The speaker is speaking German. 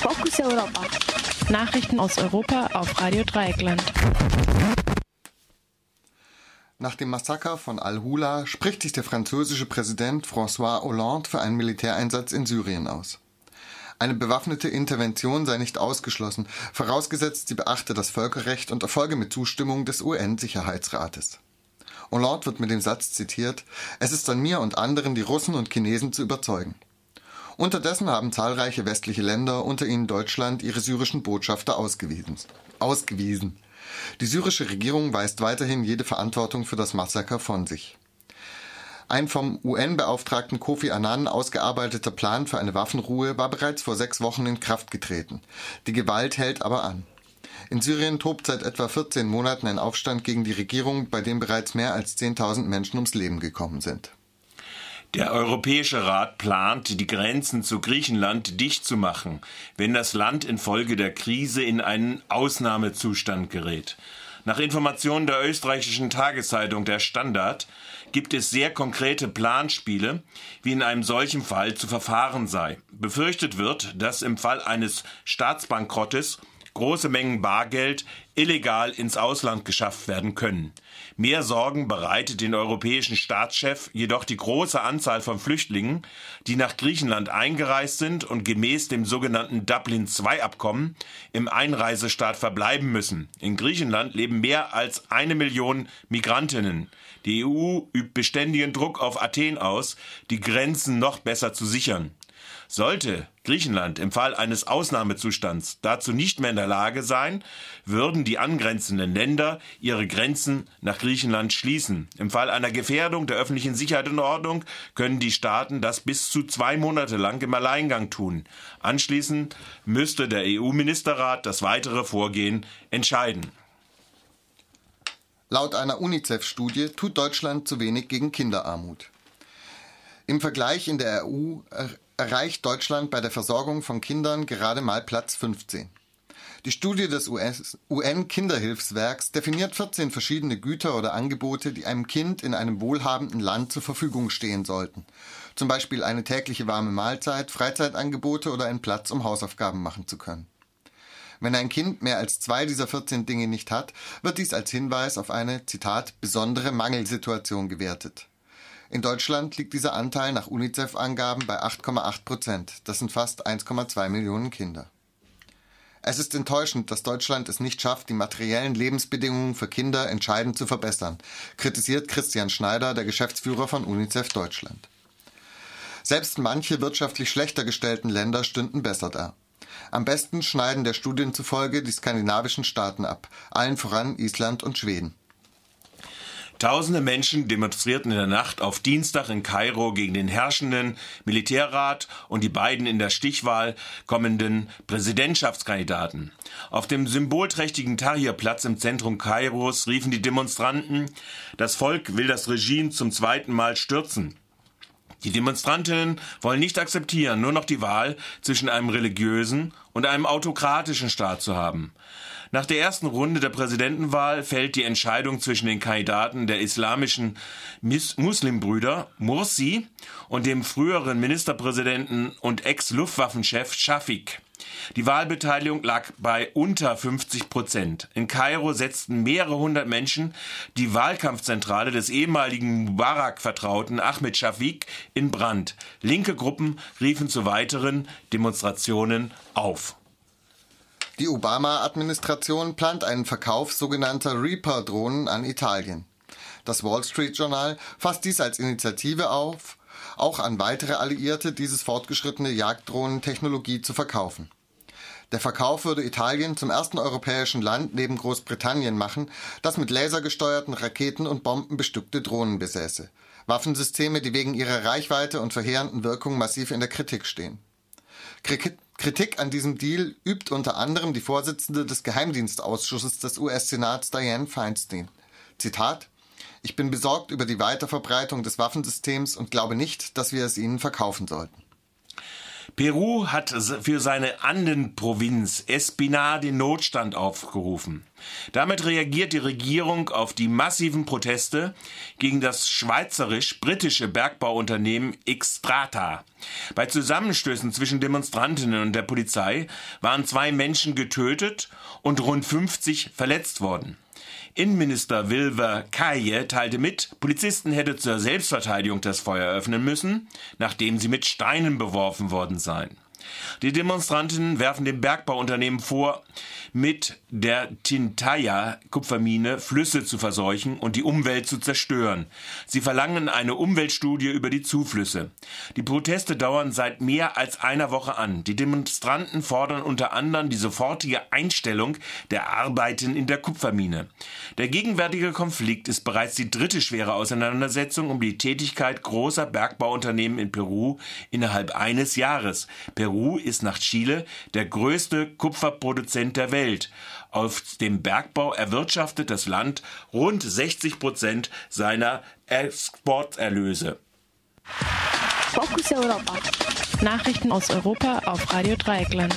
Fokus Europa. Nachrichten aus Europa auf Radio Dreieckland. Nach dem Massaker von Al-Hula spricht sich der französische Präsident François Hollande für einen Militäreinsatz in Syrien aus. Eine bewaffnete Intervention sei nicht ausgeschlossen, vorausgesetzt sie beachte das Völkerrecht und erfolge mit Zustimmung des UN-Sicherheitsrates. Hollande wird mit dem Satz zitiert, es ist an mir und anderen, die Russen und Chinesen zu überzeugen. Unterdessen haben zahlreiche westliche Länder, unter ihnen Deutschland, ihre syrischen Botschafter ausgewiesen. ausgewiesen. Die syrische Regierung weist weiterhin jede Verantwortung für das Massaker von sich. Ein vom UN-Beauftragten Kofi Annan ausgearbeiteter Plan für eine Waffenruhe war bereits vor sechs Wochen in Kraft getreten. Die Gewalt hält aber an. In Syrien tobt seit etwa 14 Monaten ein Aufstand gegen die Regierung, bei dem bereits mehr als 10.000 Menschen ums Leben gekommen sind. Der Europäische Rat plant, die Grenzen zu Griechenland dicht zu machen, wenn das Land infolge der Krise in einen Ausnahmezustand gerät. Nach Informationen der österreichischen Tageszeitung Der Standard gibt es sehr konkrete Planspiele, wie in einem solchen Fall zu verfahren sei. Befürchtet wird, dass im Fall eines Staatsbankrottes große Mengen Bargeld illegal ins Ausland geschafft werden können. Mehr Sorgen bereitet den europäischen Staatschef jedoch die große Anzahl von Flüchtlingen, die nach Griechenland eingereist sind und gemäß dem sogenannten Dublin II-Abkommen im Einreisestaat verbleiben müssen. In Griechenland leben mehr als eine Million Migrantinnen. Die EU übt beständigen Druck auf Athen aus, die Grenzen noch besser zu sichern. Sollte Griechenland im Fall eines Ausnahmezustands dazu nicht mehr in der Lage sein, würden die angrenzenden Länder ihre Grenzen nach Griechenland schließen. Im Fall einer Gefährdung der öffentlichen Sicherheit und Ordnung können die Staaten das bis zu zwei Monate lang im Alleingang tun. Anschließend müsste der EU-Ministerrat das weitere Vorgehen entscheiden. Laut einer UNICEF-Studie tut Deutschland zu wenig gegen Kinderarmut. Im Vergleich in der EU erreicht Deutschland bei der Versorgung von Kindern gerade mal Platz 15. Die Studie des UN-Kinderhilfswerks definiert 14 verschiedene Güter oder Angebote, die einem Kind in einem wohlhabenden Land zur Verfügung stehen sollten. Zum Beispiel eine tägliche warme Mahlzeit, Freizeitangebote oder einen Platz, um Hausaufgaben machen zu können. Wenn ein Kind mehr als zwei dieser 14 Dinge nicht hat, wird dies als Hinweis auf eine, Zitat, besondere Mangelsituation gewertet. In Deutschland liegt dieser Anteil nach UNICEF-Angaben bei 8,8 Prozent. Das sind fast 1,2 Millionen Kinder. Es ist enttäuschend, dass Deutschland es nicht schafft, die materiellen Lebensbedingungen für Kinder entscheidend zu verbessern, kritisiert Christian Schneider, der Geschäftsführer von UNICEF Deutschland. Selbst manche wirtschaftlich schlechter gestellten Länder stünden besser da. Am besten schneiden der Studien zufolge die skandinavischen Staaten ab, allen voran Island und Schweden. Tausende Menschen demonstrierten in der Nacht auf Dienstag in Kairo gegen den herrschenden Militärrat und die beiden in der Stichwahl kommenden Präsidentschaftskandidaten. Auf dem symbolträchtigen Tahrirplatz im Zentrum Kairos riefen die Demonstranten, das Volk will das Regime zum zweiten Mal stürzen. Die Demonstrantinnen wollen nicht akzeptieren, nur noch die Wahl zwischen einem religiösen und einem autokratischen Staat zu haben. Nach der ersten Runde der Präsidentenwahl fällt die Entscheidung zwischen den Kandidaten der islamischen Muslimbrüder Mursi und dem früheren Ministerpräsidenten und Ex-Luftwaffenchef Shafik. Die Wahlbeteiligung lag bei unter 50 Prozent. In Kairo setzten mehrere hundert Menschen die Wahlkampfzentrale des ehemaligen Mubarak-Vertrauten Ahmed Shafik in Brand. Linke Gruppen riefen zu weiteren Demonstrationen auf. Die Obama-Administration plant einen Verkauf sogenannter Reaper-Drohnen an Italien. Das Wall Street Journal fasst dies als Initiative auf, auch an weitere Alliierte dieses fortgeschrittene Jagddrohnentechnologie zu verkaufen. Der Verkauf würde Italien zum ersten europäischen Land neben Großbritannien machen, das mit lasergesteuerten Raketen und Bomben bestückte Drohnen besäße. Waffensysteme, die wegen ihrer Reichweite und verheerenden Wirkung massiv in der Kritik stehen. Kritik an diesem Deal übt unter anderem die Vorsitzende des Geheimdienstausschusses des US-Senats Dianne Feinstein. Zitat Ich bin besorgt über die Weiterverbreitung des Waffensystems und glaube nicht, dass wir es ihnen verkaufen sollten. Peru hat für seine Andenprovinz Espinar den Notstand aufgerufen. Damit reagiert die Regierung auf die massiven Proteste gegen das schweizerisch-britische Bergbauunternehmen Xstrata. Bei Zusammenstößen zwischen Demonstrantinnen und der Polizei waren zwei Menschen getötet und rund 50 verletzt worden. Innenminister Wilver Kaye teilte mit, Polizisten hätte zur Selbstverteidigung das Feuer öffnen müssen, nachdem sie mit Steinen beworfen worden seien. Die Demonstranten werfen dem Bergbauunternehmen vor, mit der Tintaya-Kupfermine Flüsse zu verseuchen und die Umwelt zu zerstören. Sie verlangen eine Umweltstudie über die Zuflüsse. Die Proteste dauern seit mehr als einer Woche an. Die Demonstranten fordern unter anderem die sofortige Einstellung der Arbeiten in der Kupfermine. Der gegenwärtige Konflikt ist bereits die dritte schwere Auseinandersetzung um die Tätigkeit großer Bergbauunternehmen in Peru innerhalb eines Jahres. Peru ist nach Chile der größte Kupferproduzent der Welt. Auf dem Bergbau erwirtschaftet das Land rund 60 Prozent seiner Exporterlöse. Fokus Europa. Nachrichten aus Europa auf Radio Dreieckland.